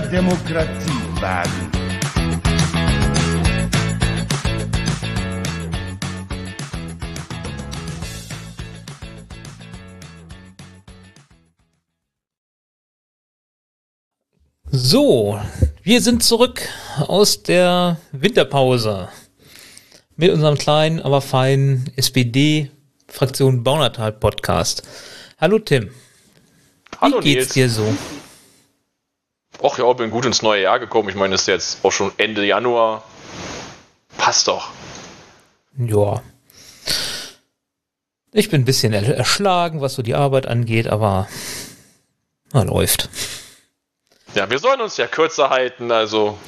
mehr Demokratie wagen. So, wir sind zurück aus der Winterpause mit unserem kleinen, aber feinen SPD-Fraktion Baunatal-Podcast. Hallo Tim. Hallo Wie geht's Nils. dir so? Och ja, bin gut ins neue Jahr gekommen. Ich meine, es ist jetzt auch schon Ende Januar. Passt doch. Ja. Ich bin ein bisschen er- erschlagen, was so die Arbeit angeht, aber na, läuft. Ja, wir sollen uns ja kürzer halten, also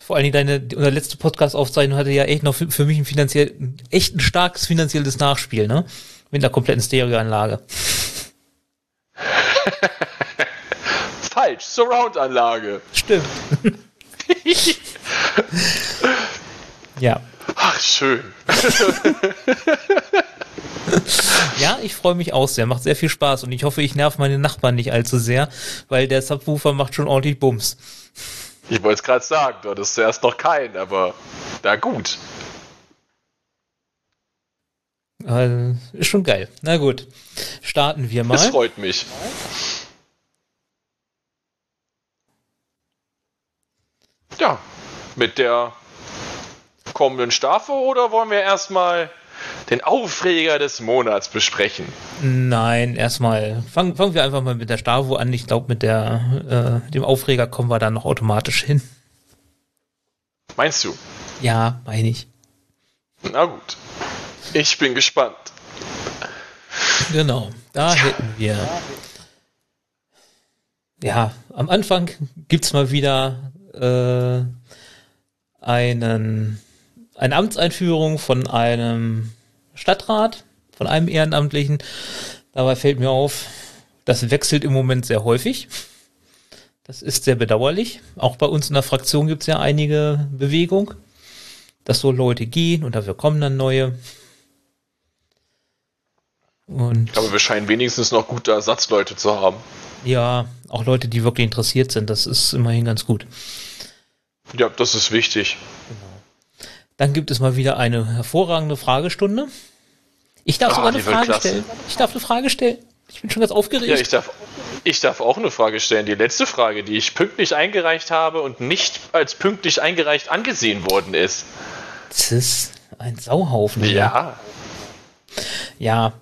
Vor allen Dingen deine, unsere letzte Podcast-Aufzeichnung hatte ja echt noch für, für mich ein finanziell, echt ein starkes finanzielles Nachspiel, ne? Mit einer kompletten Stereoanlage. Surround-Anlage. Stimmt. ja. Ach, schön. Ja, ich freue mich auch sehr. Macht sehr viel Spaß und ich hoffe, ich nerv meine Nachbarn nicht allzu sehr, weil der Subwoofer macht schon ordentlich Bums. Ich wollte es gerade sagen, du hattest zuerst noch keinen, aber na gut. Äh, ist schon geil. Na gut. Starten wir mal. freut mich. Ja, mit der kommenden Staffel oder wollen wir erstmal den Aufreger des Monats besprechen? Nein, erstmal fangen, fangen wir einfach mal mit der Stavo an. Ich glaube, mit der äh, dem Aufreger kommen wir dann noch automatisch hin. Meinst du? Ja, meine ich. Na gut. Ich bin gespannt. Genau. Da hätten wir. Ja, am Anfang gibt's mal wieder äh, einen, eine Amtseinführung von einem Stadtrat, von einem Ehrenamtlichen. Dabei fällt mir auf, das wechselt im Moment sehr häufig. Das ist sehr bedauerlich. Auch bei uns in der Fraktion gibt's ja einige Bewegung, dass so Leute gehen und dafür kommen dann neue. Und Aber wir scheinen wenigstens noch gute Ersatzleute zu haben. ja, auch Leute, die wirklich interessiert sind, das ist immerhin ganz gut. Ja, das ist wichtig. Dann gibt es mal wieder eine hervorragende Fragestunde. Ich darf Ah, sogar eine Frage klasse. stellen. Ich darf eine Frage stellen. Ich bin schon ganz aufgeregt. Ja, ich darf, ich darf auch eine Frage stellen. Die letzte Frage, die ich pünktlich eingereicht habe und nicht als pünktlich eingereicht angesehen worden ist. das ist ein Sauhaufen. hier. Ja. Ja.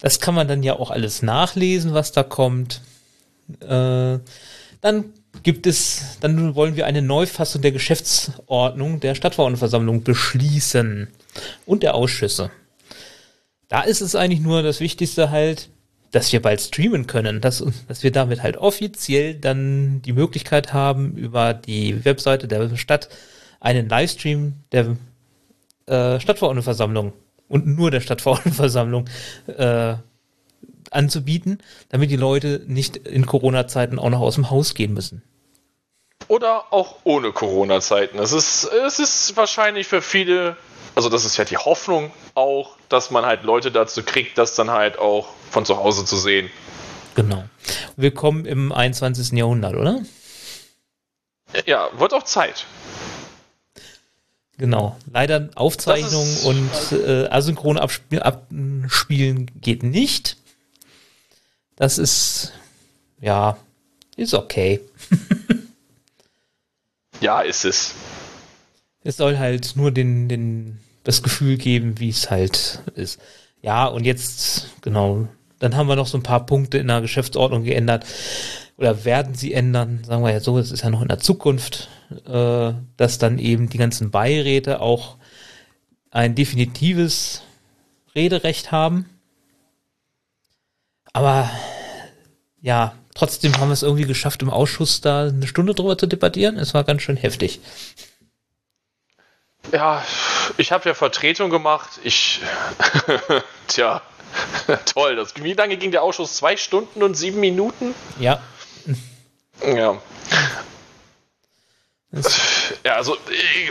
Das kann man dann ja auch alles nachlesen, was da kommt. Äh, dann gibt es, dann wollen wir eine Neufassung der Geschäftsordnung der Stadtverordnetenversammlung beschließen und der Ausschüsse. Da ist es eigentlich nur das Wichtigste halt, dass wir bald streamen können, dass, dass wir damit halt offiziell dann die Möglichkeit haben, über die Webseite der Stadt einen Livestream der äh, Stadtverordnetenversammlung und nur der Stadtverordnetenversammlung äh, anzubieten, damit die Leute nicht in Corona-Zeiten auch noch aus dem Haus gehen müssen. Oder auch ohne Corona-Zeiten. Es ist, es ist wahrscheinlich für viele, also das ist ja die Hoffnung auch, dass man halt Leute dazu kriegt, das dann halt auch von zu Hause zu sehen. Genau. Willkommen im 21. Jahrhundert, oder? Ja, wird auch Zeit. Genau. Leider Aufzeichnung und äh, asynchron abspiel, abspielen geht nicht. Das ist, ja, ist okay. Ja, ist es. Es soll halt nur den, den, das Gefühl geben, wie es halt ist. Ja, und jetzt, genau, dann haben wir noch so ein paar Punkte in der Geschäftsordnung geändert. Oder werden sie ändern, sagen wir ja so, es ist ja noch in der Zukunft, äh, dass dann eben die ganzen Beiräte auch ein definitives Rederecht haben. Aber ja, trotzdem haben wir es irgendwie geschafft, im Ausschuss da eine Stunde drüber zu debattieren. Es war ganz schön heftig. Ja, ich habe ja Vertretung gemacht. Ich. Tja, toll. Das, wie lange ging der Ausschuss? Zwei Stunden und sieben Minuten? Ja, Ja. Ja, also äh,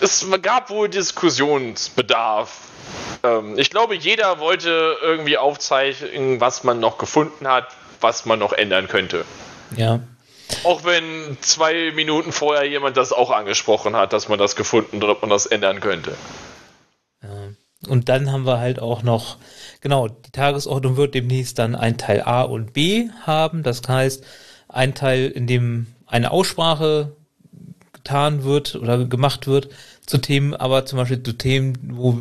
es gab wohl Diskussionsbedarf. Ähm, ich glaube, jeder wollte irgendwie aufzeichnen, was man noch gefunden hat, was man noch ändern könnte. Ja. Auch wenn zwei Minuten vorher jemand das auch angesprochen hat, dass man das gefunden hat, ob man das ändern könnte. Und dann haben wir halt auch noch, genau, die Tagesordnung wird demnächst dann ein Teil A und B haben. Das heißt, ein Teil, in dem eine Aussprache getan wird oder gemacht wird zu Themen, aber zum Beispiel zu Themen, wo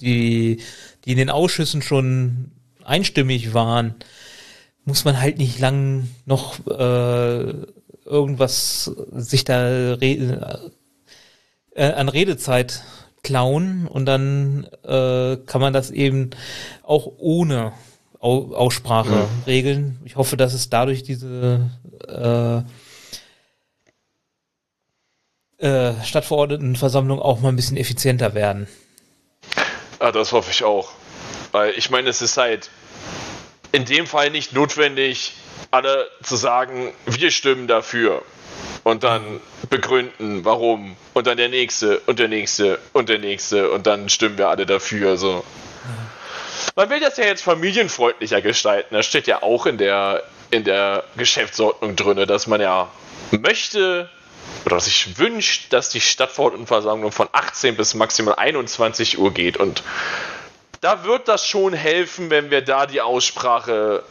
die, die in den Ausschüssen schon einstimmig waren, muss man halt nicht lang noch äh, irgendwas sich da re äh, an Redezeit klauen und dann äh, kann man das eben auch ohne Au Aussprache Ja. regeln. Ich hoffe, dass es dadurch diese äh, äh, Stadtverordnetenversammlung auch mal ein bisschen effizienter werden. Ah, das hoffe ich auch. Weil ich meine, es ist halt in dem Fall nicht notwendig, alle zu sagen, wir stimmen dafür. Und dann begründen, warum. Und dann der nächste und der nächste und der nächste. Und dann stimmen wir alle dafür. So. Man will das ja jetzt familienfreundlicher gestalten. Das steht ja auch in der, in der Geschäftsordnung drin, dass man ja möchte oder sich wünscht, dass die Stadtverordnetenversammlung von 18 bis maximal 21 Uhr geht. Und da wird das schon helfen, wenn wir da die Aussprache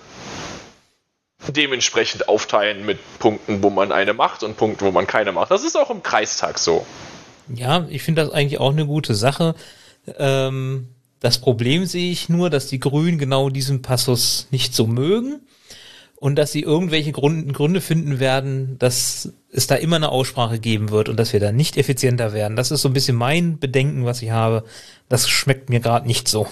dementsprechend aufteilen mit Punkten, wo man eine macht und Punkten, wo man keine macht. Das ist auch im Kreistag so. Ja, ich finde das eigentlich auch eine gute Sache. Ähm, das Problem sehe ich nur, dass die Grünen genau diesen Passus nicht so mögen und dass sie irgendwelche Gründe, Gründe finden werden, dass es da immer eine Aussprache geben wird und dass wir da nicht effizienter werden. Das ist so ein bisschen mein Bedenken, was ich habe. Das schmeckt mir gerade nicht so.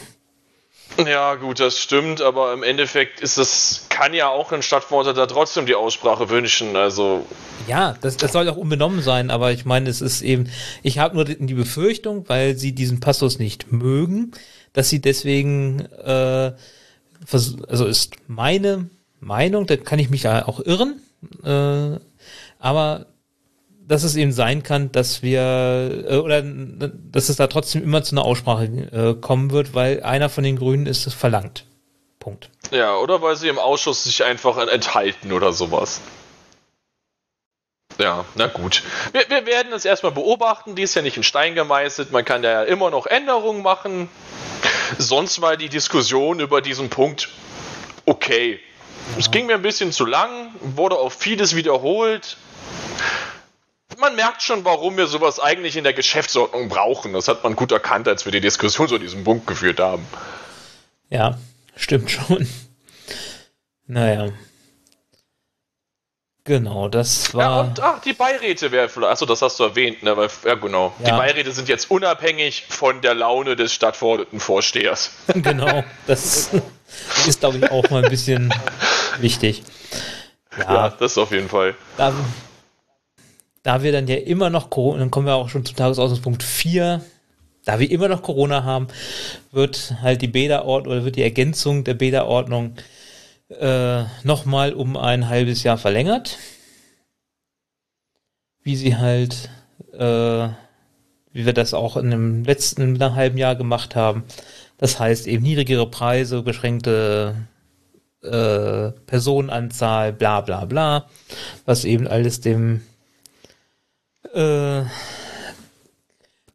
Ja, gut, das stimmt, aber im Endeffekt ist es, kann ja auch ein Stadtverordneter trotzdem die Aussprache wünschen. Also, Ja, das, das soll auch unbenommen sein, aber ich meine, es ist eben, ich habe nur die Befürchtung, weil sie diesen Passus nicht mögen, dass sie deswegen, äh, also ist meine Meinung, da kann ich mich ja auch irren, äh, aber dass es eben sein kann, dass wir äh, oder dass es da trotzdem immer zu einer Aussprache äh, kommen wird, weil einer von den Grünen ist es verlangt. Punkt. ja, oder weil sie im Ausschuss sich einfach enthalten oder sowas. Ja, na gut. Wir, wir werden es erstmal beobachten. Die ist ja nicht in Stein gemeißelt. Man kann da ja immer noch Änderungen machen. Sonst war die Diskussion über diesen Punkt okay. Es ging mir ein bisschen zu lang, wurde auch vieles wiederholt. Man merkt schon, warum wir sowas eigentlich in der Geschäftsordnung brauchen. Das hat man gut erkannt, als wir die Diskussion zu diesem Punkt geführt haben. Ja, stimmt schon. Naja. Genau, das Ja, war. und ach, die Beiräte wäre vielleicht. Achso, das hast du erwähnt, ne? Weil, ja, genau. Die Ja. Beiräte sind jetzt unabhängig von der Laune des Stadtverordnetenvorstehers. genau, das ist, glaube ich, auch mal ein bisschen wichtig. Ja, Ja, das auf jeden Fall. da, da wir dann ja immer noch Corona, dann kommen wir auch schon zum Tagesordnungspunkt 4. Da wir immer noch Corona haben, wird halt die Bäderordnung oder wird die Ergänzung der Bäderordnung äh, nochmal um ein halbes Jahr verlängert. Wie sie halt, äh, wie wir das auch in dem letzten in einem halben Jahr gemacht haben. Das heißt eben niedrigere Preise, beschränkte äh, Personenanzahl, bla bla bla, was eben alles dem äh,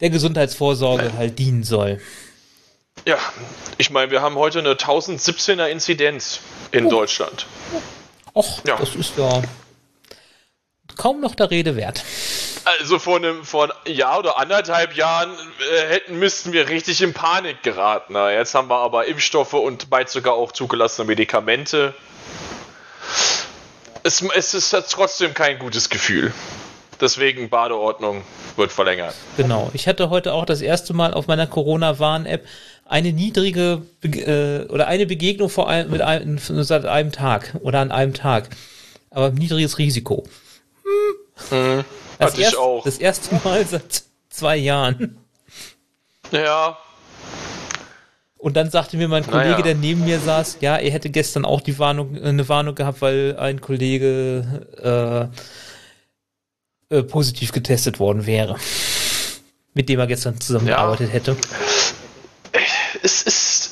der Gesundheitsvorsorge halt dienen soll. Ja, ich meine, wir haben heute eine 1017er Inzidenz in Deutschland. Och, Ja. das ist ja kaum noch der Rede wert. Also vor einem vor einem Jahr oder anderthalb Jahren äh, hätten müssten wir richtig in Panik geraten. Na, jetzt haben wir aber Impfstoffe und bald sogar auch zugelassene Medikamente. Es, es ist trotzdem kein gutes Gefühl. Deswegen Badeordnung wird verlängert. Genau. Ich hatte heute auch das erste Mal auf meiner Corona-Warn-App eine niedrige Be äh, oder eine Begegnung vor einem, mit einem, seit einem Tag oder an einem Tag. Aber niedriges Risiko. Hm. Das, Hatte ich erst, auch. das erste Mal seit zwei Jahren. Ja, Und dann sagte mir mein Kollege, Naja. der neben mir saß, ja, er hätte gestern auch die Warnung, äh, eine Warnung gehabt, weil ein Kollege äh, äh, positiv getestet worden wäre. Mit dem er gestern zusammengearbeitet hätte. es ist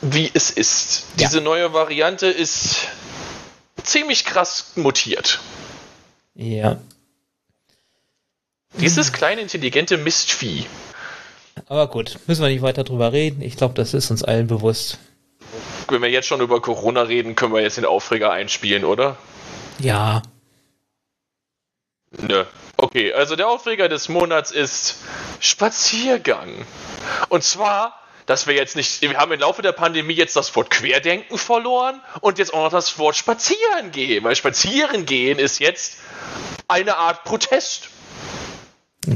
wie es ist. Ja. Diese neue Variante ist ziemlich krass mutiert. Ja. Dieses kleine, intelligente Mistvieh. Aber gut, müssen wir nicht weiter drüber reden. Ich glaube, das ist uns allen bewusst. Wenn wir jetzt schon über Corona reden, können wir jetzt den Aufreger einspielen, oder? Ja. Nö. Okay, also der Aufreger des Monats ist Spaziergang. Und zwar, dass wir jetzt nicht, wir haben im Laufe der Pandemie jetzt das Wort Querdenken verloren und jetzt auch noch das Wort Spazieren gehen, weil Spazieren gehen ist jetzt eine Art Protest.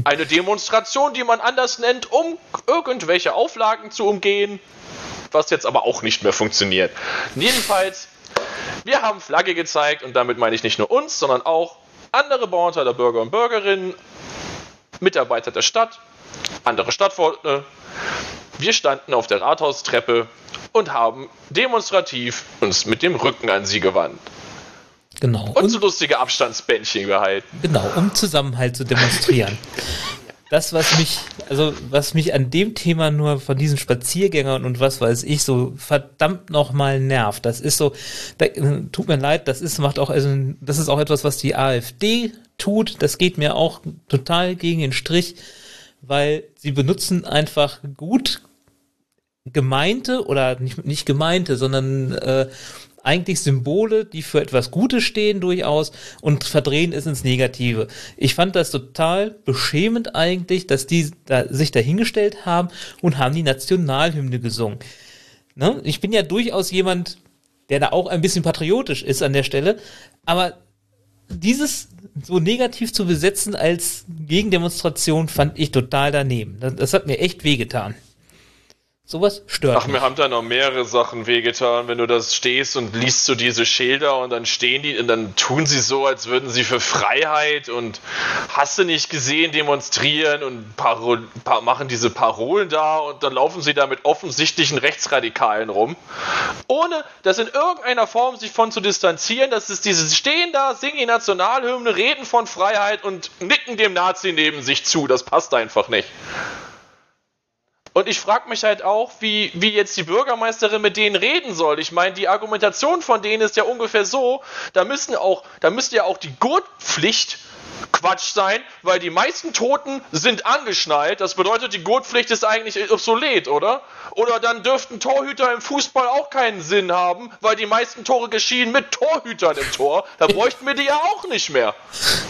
Eine Demonstration, die man anders nennt, um irgendwelche Auflagen zu umgehen, was jetzt aber auch nicht mehr funktioniert. Jedenfalls, wir haben Flagge gezeigt und damit meine ich nicht nur uns, sondern auch andere Bauernteile Bürger und Bürgerinnen, Mitarbeiter der Stadt, andere Stadtverordnete. Wir standen auf der Rathaustreppe und haben demonstrativ uns mit dem Rücken an sie gewandt. Genau. Und, so lustige Abstandsbändchen gehalten. Genau, um Zusammenhalt zu demonstrieren. das, was mich, also was mich an dem Thema nur von diesen Spaziergängern und was weiß ich so verdammt nochmal nervt, das ist so, da, tut mir leid, das ist, macht auch, also das ist auch etwas, was die AfD tut, das geht mir auch total gegen den Strich, weil sie benutzen einfach gut gemeinte oder nicht, nicht gemeinte, sondern äh, eigentlich Symbole, die für etwas Gutes stehen durchaus und verdrehen es ins Negative. Ich fand das total beschämend eigentlich, dass die da, sich dahingestellt haben und haben die Nationalhymne gesungen. Ne? Ich bin ja durchaus jemand, der da auch ein bisschen patriotisch ist an der Stelle, aber dieses so negativ zu besetzen als Gegendemonstration fand ich total daneben. Das, das hat mir echt wehgetan. Sowas stört Ach, mich. mir haben da noch mehrere Sachen wehgetan, wenn du das stehst und liest so diese Schilder und dann stehen die und dann tun sie so, als würden sie für Freiheit und hast du nicht gesehen demonstrieren und Parol pa machen diese Parolen da und dann laufen sie da mit offensichtlichen Rechtsradikalen rum, ohne das in irgendeiner Form sich von zu distanzieren. Das ist dieses Stehen da, singen die Nationalhymne, reden von Freiheit und nicken dem Nazi neben sich zu. Das passt einfach nicht. Und ich frage mich halt auch, wie, wie jetzt die Bürgermeisterin mit denen reden soll. Ich meine, die Argumentation von denen ist ja ungefähr so, da müssen auch, da müsste ja auch die Gurtpflicht Quatsch sein, weil die meisten Toten sind angeschnallt. Das bedeutet, die Gurtpflicht ist eigentlich obsolet, oder? Oder dann dürften Torhüter im Fußball auch keinen Sinn haben, weil die meisten Tore geschehen mit Torhütern im Tor. Da bräuchten wir die ja auch nicht mehr.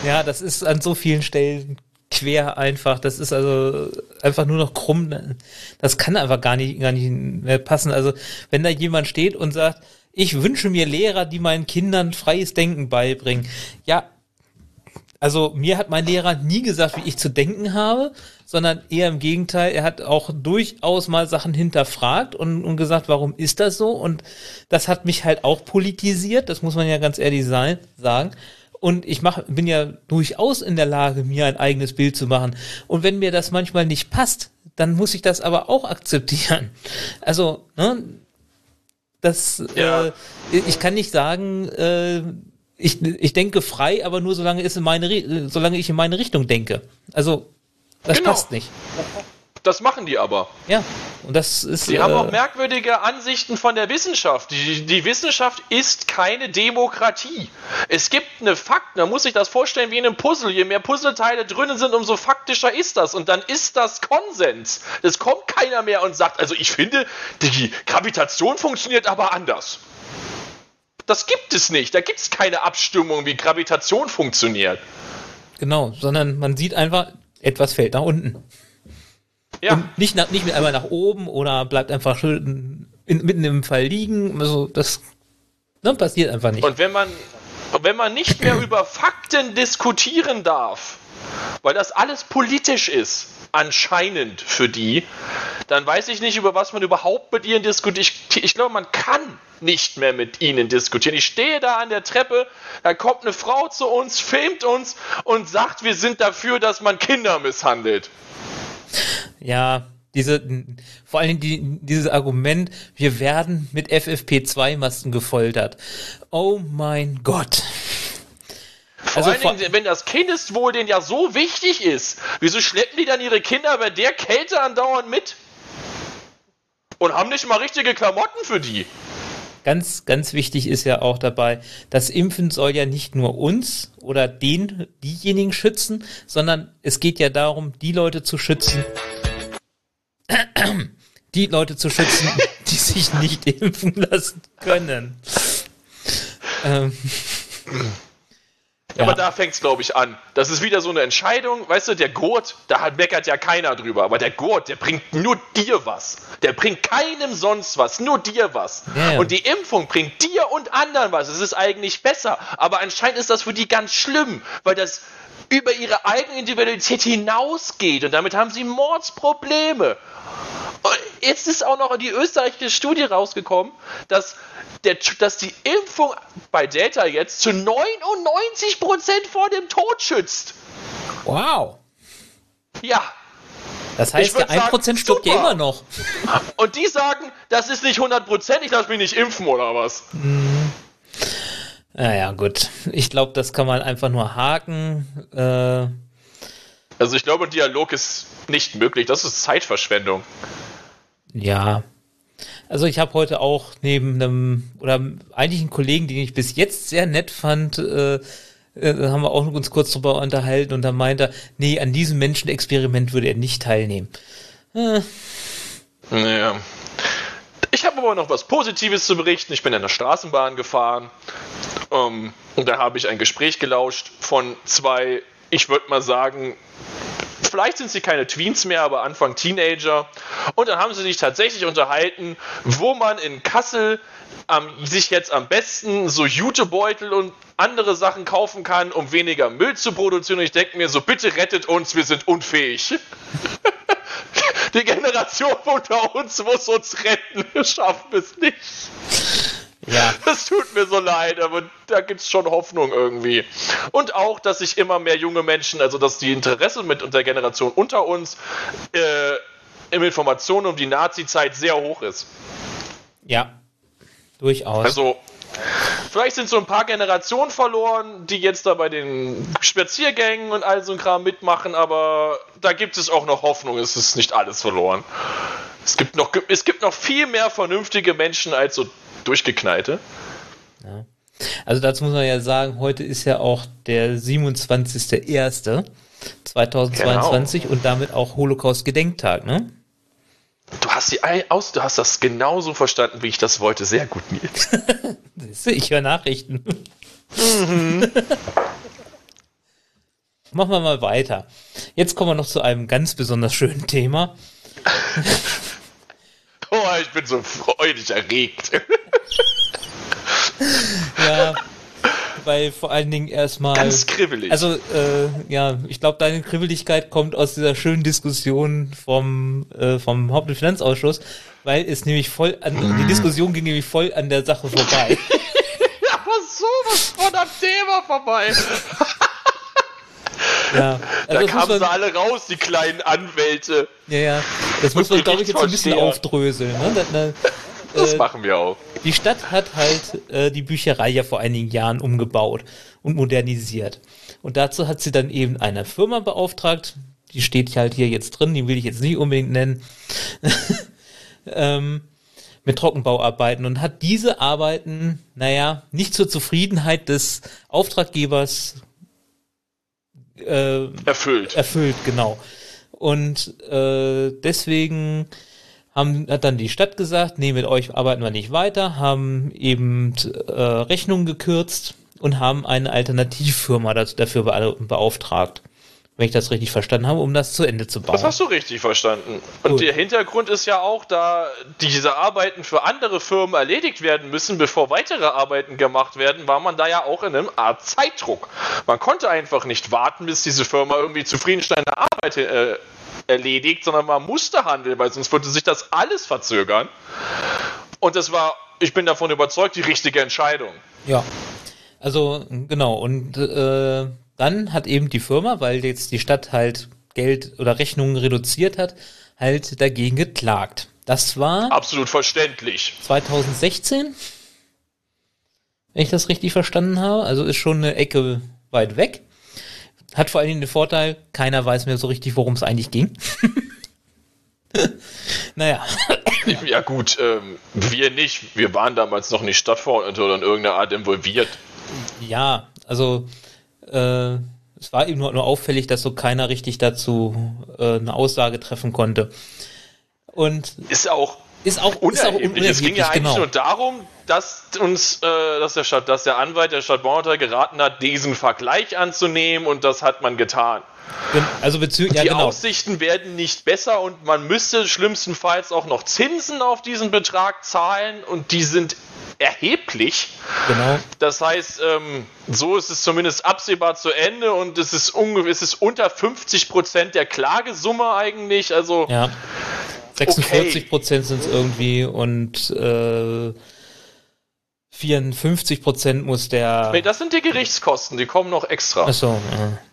Ja, das ist an so vielen Stellen quer einfach. Das ist also einfach nur noch krumm. Das kann einfach gar nicht, gar nicht mehr passen. Also wenn da jemand steht und sagt, ich wünsche mir Lehrer, die meinen Kindern freies Denken beibringen. Ja, also mir hat mein Lehrer nie gesagt, wie ich zu denken habe, sondern eher im Gegenteil, er hat auch durchaus mal Sachen hinterfragt und, und gesagt, warum ist das so? Und das hat mich halt auch politisiert, das muss man ja ganz ehrlich sein, sagen. Und ich mach, bin ja durchaus in der Lage, mir ein eigenes Bild zu machen. Und wenn mir das manchmal nicht passt, dann muss ich das aber auch akzeptieren. Also, ne, das, ja. äh, ich kann nicht sagen, äh, ich, ich denke frei, aber nur solange, es in meine, solange ich in meine Richtung denke. Also, das genau. passt nicht. Das machen die aber. Ja, und das ist. Die äh, haben auch merkwürdige Ansichten von der Wissenschaft. Die, die Wissenschaft ist keine Demokratie. Es gibt eine Fakt, man muss sich das vorstellen wie in einem Puzzle. Je mehr Puzzleteile drinnen sind, umso faktischer ist das. Und dann ist das Konsens. Es kommt keiner mehr und sagt, also ich finde, die Gravitation funktioniert aber anders. Das gibt es nicht. Da gibt es keine Abstimmung, wie Gravitation funktioniert. Genau, sondern man sieht einfach, etwas fällt nach unten. Ja. Und nicht, nach, nicht mit einmal nach oben oder bleibt einfach in, mitten im Fall liegen. Also das ne, passiert einfach nicht. Und wenn man, wenn man nicht mehr über Fakten diskutieren darf, weil das alles politisch ist, anscheinend für die, dann weiß ich nicht, über was man überhaupt mit ihnen diskutiert. Ich, ich glaube, man kann nicht mehr mit ihnen diskutieren. Ich stehe da an der Treppe, da kommt eine Frau zu uns, filmt uns und sagt, wir sind dafür, dass man Kinder misshandelt. Ja, diese, vor allem die, dieses Argument, wir werden mit FFP2-Masken gefoltert. Oh mein Gott. Vor also allen Dingen, wenn das Kindeswohl denen ja so wichtig ist, wieso schleppen die dann ihre Kinder bei der Kälte andauernd mit? Und haben nicht mal richtige Klamotten für die? ganz, ganz wichtig ist ja auch dabei, das Impfen soll ja nicht nur uns oder den, diejenigen schützen, sondern es geht ja darum, die Leute zu schützen, die Leute zu schützen, die sich nicht impfen lassen können. Ähm. Ja. Aber da fängt es, glaube ich, an. Das ist wieder so eine Entscheidung. Weißt du, der Gurt, da hat, meckert ja keiner drüber. Aber der Gurt, der bringt nur dir was. Der bringt keinem sonst was, nur dir was. Ja, ja. Und die Impfung bringt dir und anderen was. Es ist eigentlich besser. Aber anscheinend ist das für die ganz schlimm, weil das über ihre eigene Individualität hinausgeht. Und damit haben sie Mordsprobleme. Und jetzt ist auch noch die österreichische Studie rausgekommen, dass, der, dass die Impfung bei Delta jetzt zu 99% vor dem Tod schützt. Wow. Ja. Das heißt, der 1% sagen, stirbt ja immer noch. Und die sagen, das ist nicht 100%, ich lasse mich nicht impfen oder was? Mhm. Naja, gut. Ich glaube, das kann man einfach nur haken. Äh also ich glaube, Dialog ist nicht möglich. Das ist Zeitverschwendung. Ja. Also ich habe heute auch neben einem, oder eigentlich einen Kollegen, den ich bis jetzt sehr nett fand, äh, äh, haben wir auch uns kurz drüber unterhalten und da meinte er, nee, an diesem Menschenexperiment würde er nicht teilnehmen. Äh. Naja. Ich habe aber noch was Positives zu berichten. Ich bin in der Straßenbahn gefahren ähm, da habe ich ein Gespräch gelauscht von zwei, ich würde mal sagen, vielleicht sind sie keine Tweens mehr, aber Anfang Teenager. Und dann haben sie sich tatsächlich unterhalten, wo man in Kassel ähm, sich jetzt am besten so Jutebeutel und andere Sachen kaufen kann, um weniger Müll zu produzieren. Und ich denke mir so, bitte rettet uns, wir sind unfähig. Die Generation unter uns muss uns retten. Wir schaffen es nicht. Ja. Das tut mir so leid, aber da gibt es schon Hoffnung irgendwie. Und auch, dass sich immer mehr junge Menschen, also dass die Interesse mit der Generation unter uns äh, im Informationen um die Nazi-Zeit sehr hoch ist. Ja, durchaus. Also, vielleicht sind so ein paar Generationen verloren, die jetzt da bei den Spaziergängen und all so ein Kram mitmachen, aber da gibt es auch noch Hoffnung, es ist nicht alles verloren. Es gibt noch, es gibt noch viel mehr vernünftige Menschen als so durchgeknallte. Ja. Also dazu muss man ja sagen, heute ist ja auch der 27.01.2022 genau. und damit auch Holocaust-Gedenktag, ne? Du hast, die aus, du hast das genauso verstanden, wie ich das wollte. Sehr gut, Nils. ich höre Nachrichten. Mhm. Machen wir mal weiter. Jetzt kommen wir noch zu einem ganz besonders schönen Thema. oh, ich bin so freudig erregt. ja, weil vor allen Dingen erstmal. Ganz kribbelig. Also, äh, ja, ich glaube, deine Kribbeligkeit kommt aus dieser schönen Diskussion vom, äh, vom Haupt- und Finanzausschuss, weil es nämlich voll an, mm. die Diskussion ging nämlich voll an der Sache vorbei. ja, aber sowas von am Thema vorbei. Ja, also da kamen man, sie alle raus, die kleinen Anwälte. Ja, ja. Das muss man, glaube ich, jetzt ein bisschen aufdröseln. Ne? Da, da, das äh, machen wir auch. Die Stadt hat halt äh, die Bücherei ja vor einigen Jahren umgebaut und modernisiert. Und dazu hat sie dann eben eine Firma beauftragt, die steht halt hier jetzt drin, die will ich jetzt nicht unbedingt nennen, ähm, mit Trockenbauarbeiten und hat diese Arbeiten, naja, nicht zur Zufriedenheit des Auftraggebers äh, erfüllt. Erfüllt, genau. Und äh, deswegen haben, hat dann die Stadt gesagt, nee, mit euch arbeiten wir nicht weiter, haben eben äh, Rechnungen gekürzt und haben eine Alternativfirma dafür beauftragt. Wenn ich das richtig verstanden habe, um das zu Ende zu bauen. Das hast du richtig verstanden. Und Gut. der Hintergrund ist ja auch, da diese Arbeiten für andere Firmen erledigt werden müssen, bevor weitere Arbeiten gemacht werden, war man da ja auch in einem Art Zeitdruck. Man konnte einfach nicht warten, bis diese Firma irgendwie zufriedenstellende Arbeit äh, erledigt, sondern man musste handeln, weil sonst würde sich das alles verzögern. Und das war, ich bin davon überzeugt, die richtige Entscheidung. Ja. Also, genau. Und äh, dann hat eben die Firma, weil jetzt die Stadt halt Geld oder Rechnungen reduziert hat, halt dagegen geklagt. Das war. Absolut verständlich. 2016? Wenn ich das richtig verstanden habe. Also ist schon eine Ecke weit weg. Hat vor allen Dingen den Vorteil, keiner weiß mehr so richtig, worum es eigentlich ging. naja. Ja gut, ähm, wir nicht. Wir waren damals noch nicht Stadtverordnete oder in irgendeiner Art involviert. Ja, also äh, es war eben nur, nur auffällig, dass so keiner richtig dazu äh, eine Aussage treffen konnte. Und Ist auch ist auch, ist auch unerheblich. Es ging ja eigentlich genau. nur darum, dass uns, äh, dass, der Stadt, dass der Anwalt der Stadt Bornholm geraten hat, diesen Vergleich anzunehmen und das hat man getan. Also bezüglich, ja die genau. Aussichten werden nicht besser und man müsste schlimmstenfalls auch noch Zinsen auf diesen Betrag zahlen und die sind erheblich. Genau. Das heißt, ähm, so ist es zumindest absehbar zu Ende und es ist es ist unter 50 Prozent der Klagesumme eigentlich. Also Ja. 46 Prozent sind es irgendwie und äh, 54 Prozent muss der. nee, das sind die Gerichtskosten, die kommen noch extra. Achso, äh,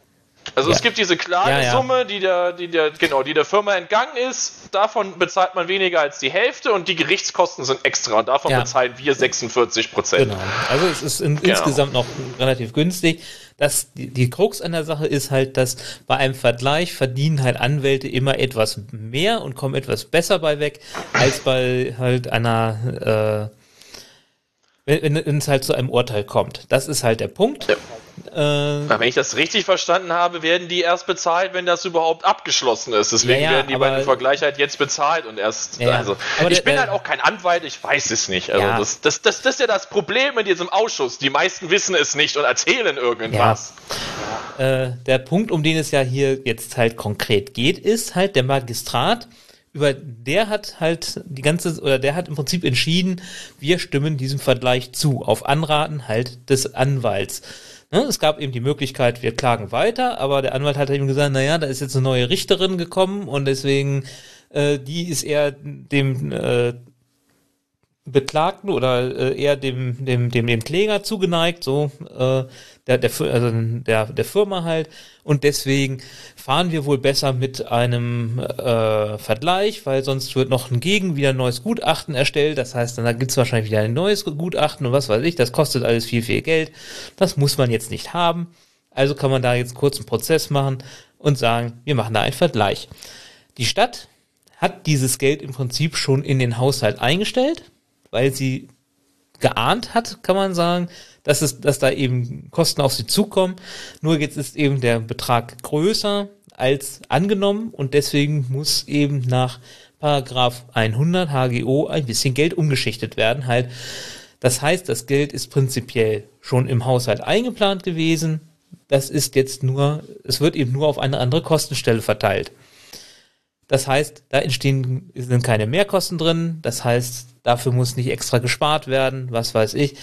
Also Ja. es gibt diese Klagesumme, die der, die der, genau, die der Firma entgangen ist. Davon bezahlt man weniger als die Hälfte und die Gerichtskosten sind extra. Und davon Ja. bezahlen wir 46 Prozent. genau. Also es ist in, Genau. insgesamt noch relativ günstig. Das, die, die Krux an der Sache ist halt, dass bei einem Vergleich verdienen halt Anwälte immer etwas mehr und kommen etwas besser bei weg, als bei halt einer, äh, wenn, wenn wenn es halt zu einem Urteil kommt. Das ist halt der Punkt. Ja. Äh, Aber Wenn ich das richtig verstanden habe, werden die erst bezahlt, wenn das überhaupt abgeschlossen ist. Deswegen Ja, ja, werden die bei dem Vergleich halt jetzt bezahlt und erst. Ja. Also, Aber ich bin halt auch kein Anwalt, ich weiß es nicht. Also das, das, das, das ist ja das Problem in diesem Ausschuss. Die meisten wissen es nicht und erzählen irgendwas. Äh, der Punkt, um den es ja hier jetzt halt konkret geht, ist halt der Magistrat, über der hat halt die ganze, oder der hat im Prinzip entschieden, wir stimmen diesem Vergleich zu, auf Anraten halt des Anwalts. Ne, es gab eben die Möglichkeit, wir klagen weiter, aber der Anwalt hat eben gesagt, naja, da ist jetzt eine neue Richterin gekommen und deswegen, äh, die ist eher dem äh, Beklagten oder äh, eher dem, dem, dem, dem Kläger zugeneigt, so äh, der, der, also der, der Firma halt. Und deswegen fahren wir wohl besser mit einem äh, Vergleich, weil sonst wird noch ein Gegen wieder ein neues Gutachten erstellt. Das heißt, dann da gibt's wahrscheinlich wieder ein neues Gutachten und was weiß ich, das kostet alles viel, viel Geld. Das muss man jetzt nicht haben. Also kann man da jetzt kurz einen Prozess machen und sagen, wir machen da einen Vergleich. Die Stadt hat dieses Geld im Prinzip schon in den Haushalt eingestellt, weil sie geahnt hat, kann man sagen, dass es, dass da eben Kosten auf sie zukommen. Nur jetzt ist eben der Betrag größer als angenommen und deswegen muss eben nach Paragraph 100 HGO ein bisschen Geld umgeschichtet werden. Halt, das heißt, das Geld ist prinzipiell schon im Haushalt eingeplant gewesen. Das ist jetzt nur, es wird eben nur auf eine andere Kostenstelle verteilt. Das heißt, da entstehen, sind keine Mehrkosten drin. Das heißt, dafür muss nicht extra gespart werden, was weiß ich.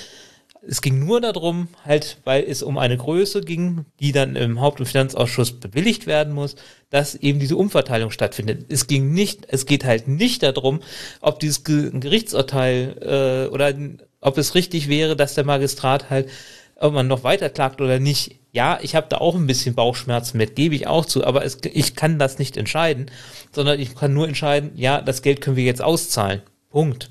Es ging nur darum, halt, weil es um eine Größe ging, die dann im Haupt- und Finanzausschuss bewilligt werden muss, dass eben diese Umverteilung stattfindet. Es ging nicht, es geht halt nicht darum, ob dieses Ge Gerichtsurteil äh, oder ob es richtig wäre, dass der Magistrat halt, ob man noch weiter klagt oder nicht. Ja, ich habe da auch ein bisschen Bauchschmerzen mit, gebe ich auch zu, aber es, ich kann das nicht entscheiden, sondern ich kann nur entscheiden, ja, das Geld können wir jetzt auszahlen. Punkt.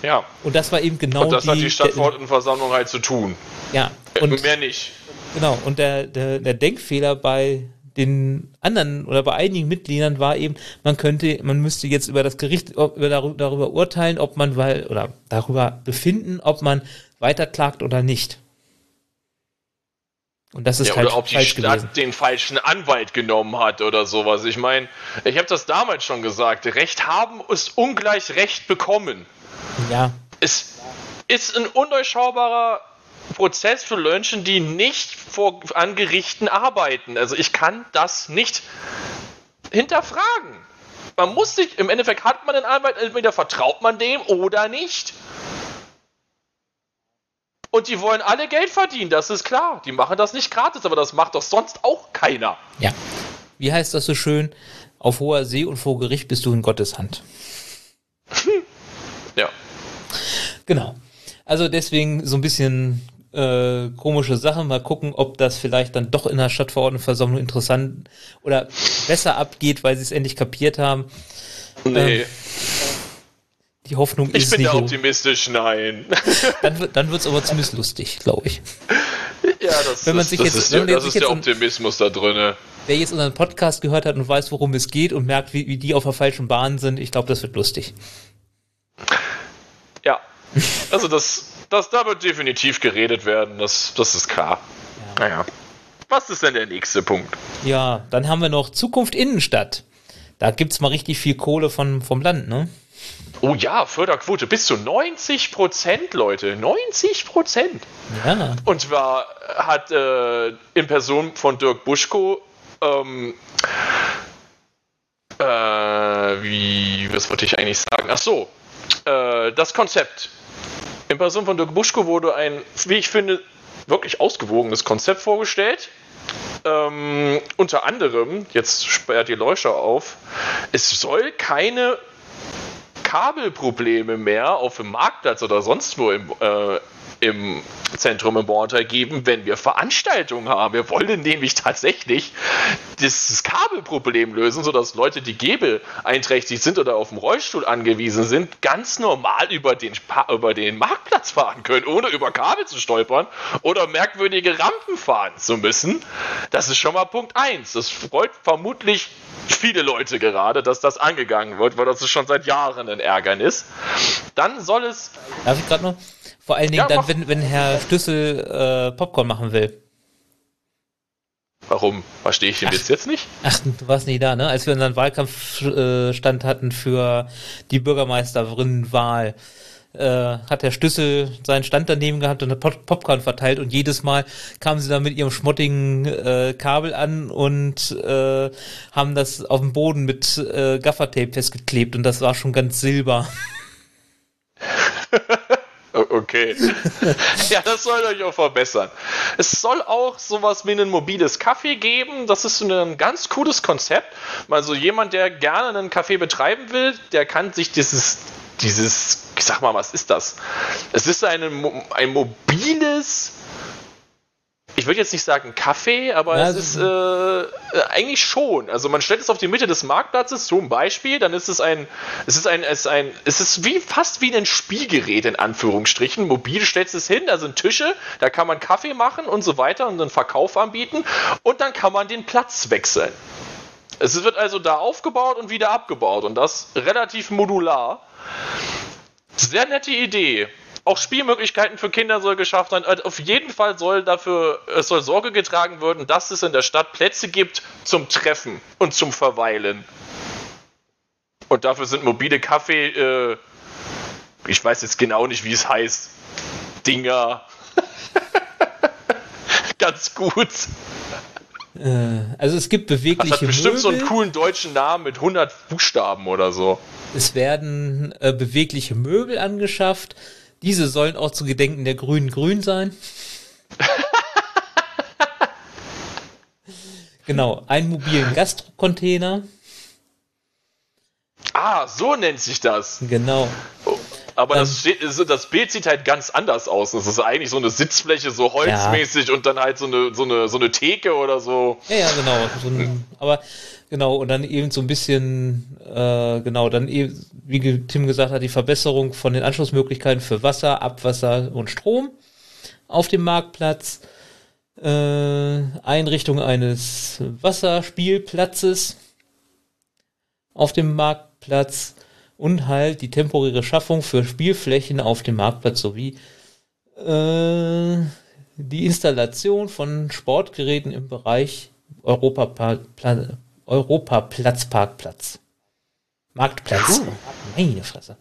Ja. Und das war eben genau Und das die, hat die Stadtverordnetenversammlung halt zu tun. ja, Und und mehr nicht. genau und der, der der Denkfehler bei den anderen oder bei einigen Mitgliedern war eben, man könnte, man müsste jetzt über das Gericht ob, über darüber, darüber urteilen, ob man weil oder darüber befinden, ob man weiterklagt oder nicht. Und das ist Ja, halt oder ob die Stadt gewesen. den falschen Anwalt genommen hat oder sowas. Ich meine, ich habe das damals schon gesagt. Recht haben ist ungleich Recht bekommen. Ja, Es ist ein undurchschaubarer Prozess für Menschen, die nicht vor, an Gerichten arbeiten. Also ich kann das nicht hinterfragen. Man muss sich, im Endeffekt hat man einen Anwalt, entweder vertraut man dem oder nicht. Und die wollen alle Geld verdienen, das ist klar. Die machen das nicht gratis, aber das macht doch sonst auch keiner. ja. Wie heißt das so schön? Auf hoher See und vor Gericht bist du in Gottes Hand. Ja. Genau. Also deswegen so ein bisschen äh, komische Sache. Mal gucken, ob das vielleicht dann doch in der Stadtverordnetenversammlung interessant oder besser abgeht, weil sie es endlich kapiert haben. Nee. Die die Hoffnung Ich ist bin nicht da optimistisch, nein. Dann, wird- dann wird es aber zumindest lustig, glaube ich. ja, das, Wenn man das, sich das jetzt- ist, wenn man der, das sich ist der jetzt- Optimismus da drinne. Wer jetzt unseren Podcast gehört hat und weiß, worum es geht und merkt, wie, wie die auf der falschen Bahn sind, ich glaube, das wird lustig. Ja. Also das, das, da wird definitiv geredet werden, das, das ist klar. Naja. Was ist denn der nächste Punkt? Ja, dann haben wir noch Zukunft Innenstadt. Da gibt's mal richtig viel Kohle von, vom Land, ne? Oh ja, Förderquote bis zu 90 Prozent, Leute. 90 Prozent. Ja. Und zwar hat äh, in Person von Dirk Buschko ähm, äh, wie, was wollte ich eigentlich sagen? Ach so, äh, das Konzept. In Person von Dirk Buschko wurde ein, wie ich finde, wirklich ausgewogenes Konzept vorgestellt. Ähm, unter anderem, jetzt sperrt die Leuchter auf, es soll keine Kabelprobleme mehr auf dem Marktplatz oder sonst wo im, äh, im Zentrum im Borntal geben, wenn wir Veranstaltungen haben. Wir wollen nämlich tatsächlich dieses Kabelproblem lösen, sodass Leute, die gebeeinträchtig sind oder auf dem Rollstuhl angewiesen sind, ganz normal über den, über den Marktplatz fahren können, ohne über Kabel zu stolpern oder merkwürdige Rampen fahren zu müssen. Das ist schon mal Punkt 1. Das freut vermutlich viele Leute gerade, dass das angegangen wird, weil das schon seit Jahren ein Ärgernis. Dann soll es Darf ich gerade noch? Vor allen Dingen Ja, dann, wenn, wenn Herr Schlüssel äh, Popcorn machen will. Warum? Verstehe ich den Witz jetzt nicht? Ach, du warst nicht da, ne? Als wir unseren Wahlkampfstand äh, hatten für die Bürgermeisterinnenwahl, äh, hat Herr Schlüssel seinen Stand daneben gehabt und hat Pop Popcorn verteilt und jedes Mal kamen sie da mit ihrem schmuttigen äh, Kabel an und äh, haben das auf dem Boden mit äh, Gaffertape festgeklebt und das war schon ganz silber. Okay. ja, das soll euch auch verbessern. Es soll auch sowas wie ein mobiles Café geben. Das ist ein ganz cooles Konzept. Also jemand, der gerne einen Café betreiben will, der kann sich dieses, dieses, ich sag mal, was ist das? Es ist eine, ein mobiles, ich würde jetzt nicht sagen Kaffee, aber Ja, es ist äh, äh, eigentlich schon. Also man stellt es auf die Mitte des Marktplatzes, zum Beispiel, dann ist es ein, es ist ein, es ist ein, es ist wie fast wie ein Spielgerät in Anführungsstrichen. Mobil stellst es hin, da sind Tische, da kann man Kaffee machen und so weiter und einen Verkauf anbieten und dann kann man den Platz wechseln. Es wird also da aufgebaut und wieder abgebaut und das relativ modular. Sehr nette Idee. Auch Spielmöglichkeiten für Kinder soll geschafft werden. Also Auf jeden Fall soll dafür, es soll Sorge getragen werden, dass es in der Stadt Plätze gibt zum Treffen und zum Verweilen. Und dafür sind mobile Kaffee, äh, ich weiß jetzt genau nicht, wie es heißt, Dinger. Ganz gut. Äh, also es gibt Das bewegliche hat bestimmt so einen Möbel. coolen deutschen Namen mit 100 Buchstaben oder so. Es werden äh, bewegliche Möbel angeschafft. Diese sollen auch zu Gedenken der Grünen grün sein. genau, einen mobilen Gastrocontainer. Ah, so nennt sich das. Genau. Aber Ähm. das, das Bild sieht halt ganz anders aus. Das ist eigentlich so eine Sitzfläche, so holzmäßig und dann halt so eine, so eine, so eine Theke oder so. Ja, ja, genau. So ein, aber genau, und dann eben so ein bisschen, äh, genau, dann eben, wie Tim gesagt hat, die Verbesserung von den Anschlussmöglichkeiten für Wasser, Abwasser und Strom auf dem Marktplatz. Äh, Einrichtung eines Wasserspielplatzes auf dem Marktplatz und halt die temporäre Schaffung für Spielflächen auf dem Marktplatz sowie äh, die Installation von Sportgeräten im Bereich Europa Europaplatzparkplatz. Marktplatz. Meine Fresse.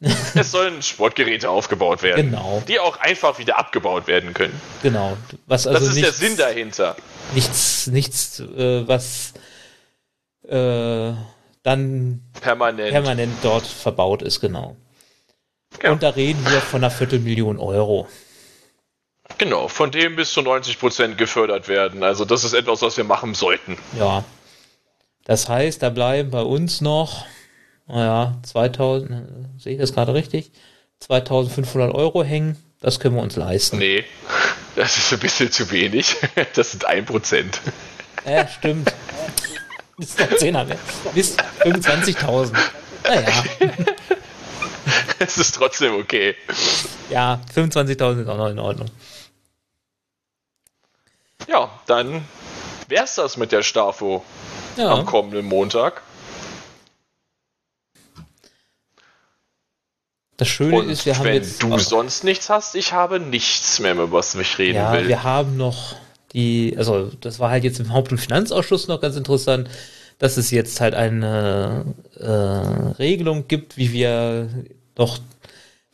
Es sollen Sportgeräte aufgebaut werden. Genau, Die auch einfach wieder abgebaut werden können. genau. Was Das also ist der nichts, Sinn dahinter. nichts, nichts, äh, was äh, dann Permanent. permanent dort verbaut ist, genau. Ja. Und da reden wir von einer Viertelmillion Euro. Genau, von dem bis zu 90% gefördert werden. Also das ist etwas, was wir machen sollten. Ja. Das heißt, da bleiben bei uns noch, naja, 2000, äh, sehe ich das gerade richtig? 2500 Euro hängen. Das können wir uns leisten. Nee, das ist ein bisschen zu wenig. Das sind 1%. Ja, stimmt. Ist doch 10er mehr. Bis 25.000. Naja. es ist trotzdem okay. Ja, 25.000 ist auch noch in Ordnung. Ja, dann wär's das mit der Stafo Ja. am kommenden Montag. Das Schöne Und ist, wir haben wenn jetzt. du auch- sonst nichts hast, ich habe nichts mehr, über was ich reden ja, will. wir haben noch die, also das war halt jetzt im Haupt- und Finanzausschuss noch ganz interessant, dass es jetzt halt eine äh, Regelung gibt, wie wir noch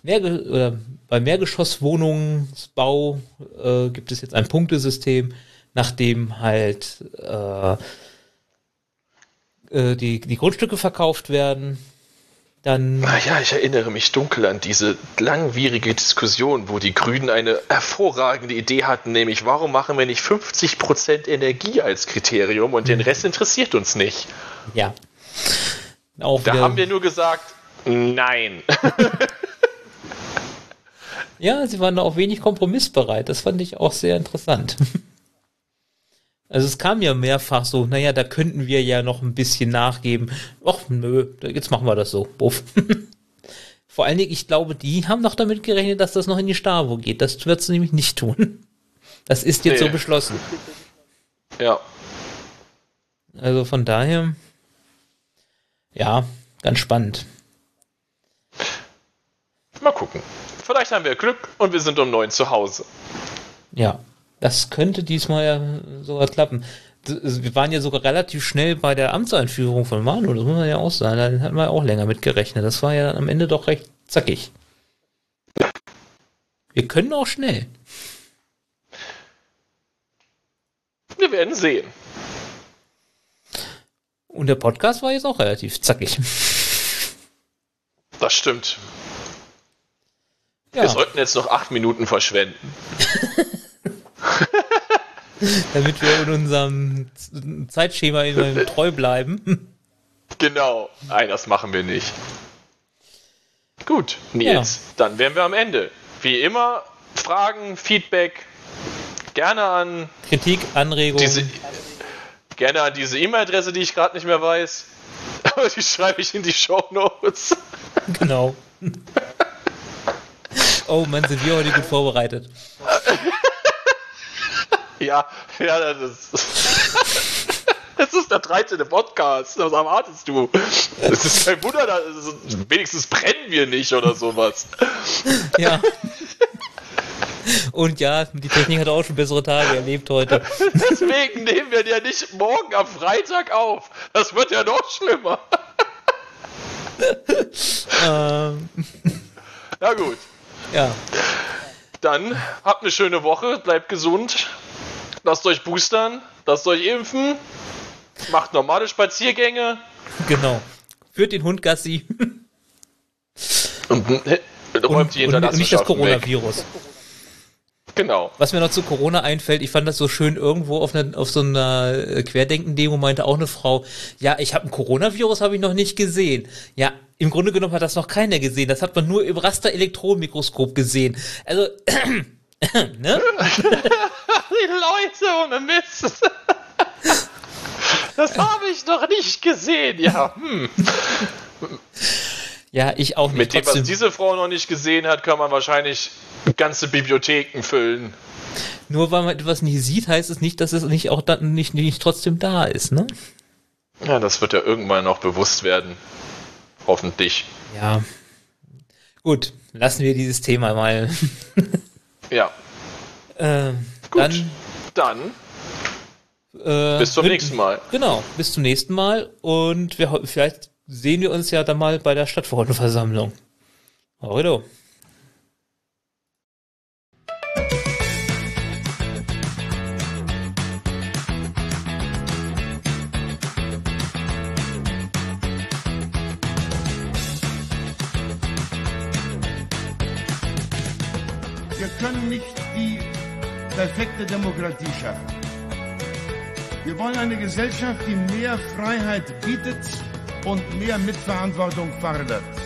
mehr oder bei Mehrgeschosswohnungsbau äh, gibt es jetzt ein Punktesystem, nachdem halt äh, äh, die, die Grundstücke verkauft werden. Dann Ah ja, ich erinnere mich dunkel an diese langwierige Diskussion, wo die Grünen eine hervorragende Idee hatten, nämlich warum machen wir nicht 50% Energie als Kriterium und den Rest interessiert uns nicht. ja. Auch Da haben wir nur gesagt, nein. Ja, sie waren auch wenig kompromissbereit. Das fand ich auch sehr interessant. Also es kam ja mehrfach so, naja, da könnten wir ja noch ein bisschen nachgeben. Ach nö, jetzt machen wir das so. Buff. Vor allen Dingen, ich glaube, die haben noch damit gerechnet, dass das noch in die Stavo geht. Das wird sie nämlich nicht tun. Das ist jetzt Nee. so beschlossen. Ja, Also von daher, ja, ganz spannend. mal gucken. Vielleicht haben wir Glück und wir sind um neun zu Hause. Ja, das könnte diesmal ja sogar klappen. Wir waren ja sogar relativ schnell bei der Amtseinführung von Manu, das muss man ja auch sagen. Da hatten wir auch länger mit gerechnet. Das war ja am Ende doch recht zackig. Wir können auch schnell. Wir werden sehen. Und der Podcast war jetzt auch relativ zackig. Das stimmt. Wir Ja, sollten jetzt noch acht Minuten verschwenden. damit wir in unserem Zeitschema treu bleiben. Genau. Nein, das machen wir nicht. Gut, Nils, dann wären wir am Ende. Wie immer, Fragen, Feedback, gerne an Kritik, Anregungen. diese, gerne an diese E-Mail-Adresse, die ich gerade nicht mehr weiß. Aber die schreibe ich in die Show Notes. Genau. Oh Mann, sind wir heute gut vorbereitet. Ja, ja, das ist. Das ist der 13. Podcast. Was erwartest du? Es ist kein Wunder, dass, wenigstens brennen wir nicht oder sowas. Ja. Und ja, die Technik hat auch schon bessere Tage erlebt heute. Deswegen nehmen wir ja nicht morgen am Freitag auf. Das wird ja noch schlimmer. Ähm, Na gut, ja, dann habt eine schöne Woche, bleibt gesund, lasst euch boostern, lasst euch impfen, macht normale Spaziergänge genau. Führt den Hund Gassi und äh, und, räumt die und nicht das Hinterlassenschaften weg. Coronavirus. Genau. Was mir noch zu Corona einfällt, ich fand das so schön, irgendwo auf, einer, auf so einer äh, Querdenken-Demo meinte auch eine Frau, ja, ich habe ein Coronavirus, habe ich noch nicht gesehen. Ja, im Grunde genommen hat das noch keiner gesehen. Das hat man nur im Raster-Elektronenmikroskop gesehen. Also, ne? Die Leute ohne Mist. Das habe ich noch nicht gesehen, ja. Hm. Ja, ich auch nicht. Mit dem, was diese Frau noch nicht gesehen hat, kann man wahrscheinlich ganze Bibliotheken füllen. nur weil man etwas nicht sieht, heißt es nicht, dass es nicht auch dann nicht, nicht trotzdem da ist, ne? Ja, das wird ja irgendwann noch bewusst werden. Hoffentlich. Ja. Gut, lassen wir dieses Thema mal. Ja. ähm, Gut. Dann Dann äh, bis zum nächsten Mal. Genau, bis zum nächsten Mal und wir, vielleicht sehen wir uns ja dann mal bei der Stadtverordnetenversammlung. Horrido. Wir können nicht perfekte Demokratie schaffen. Wir wollen eine Gesellschaft, die mehr Freiheit bietet und mehr Mitverantwortung fordert.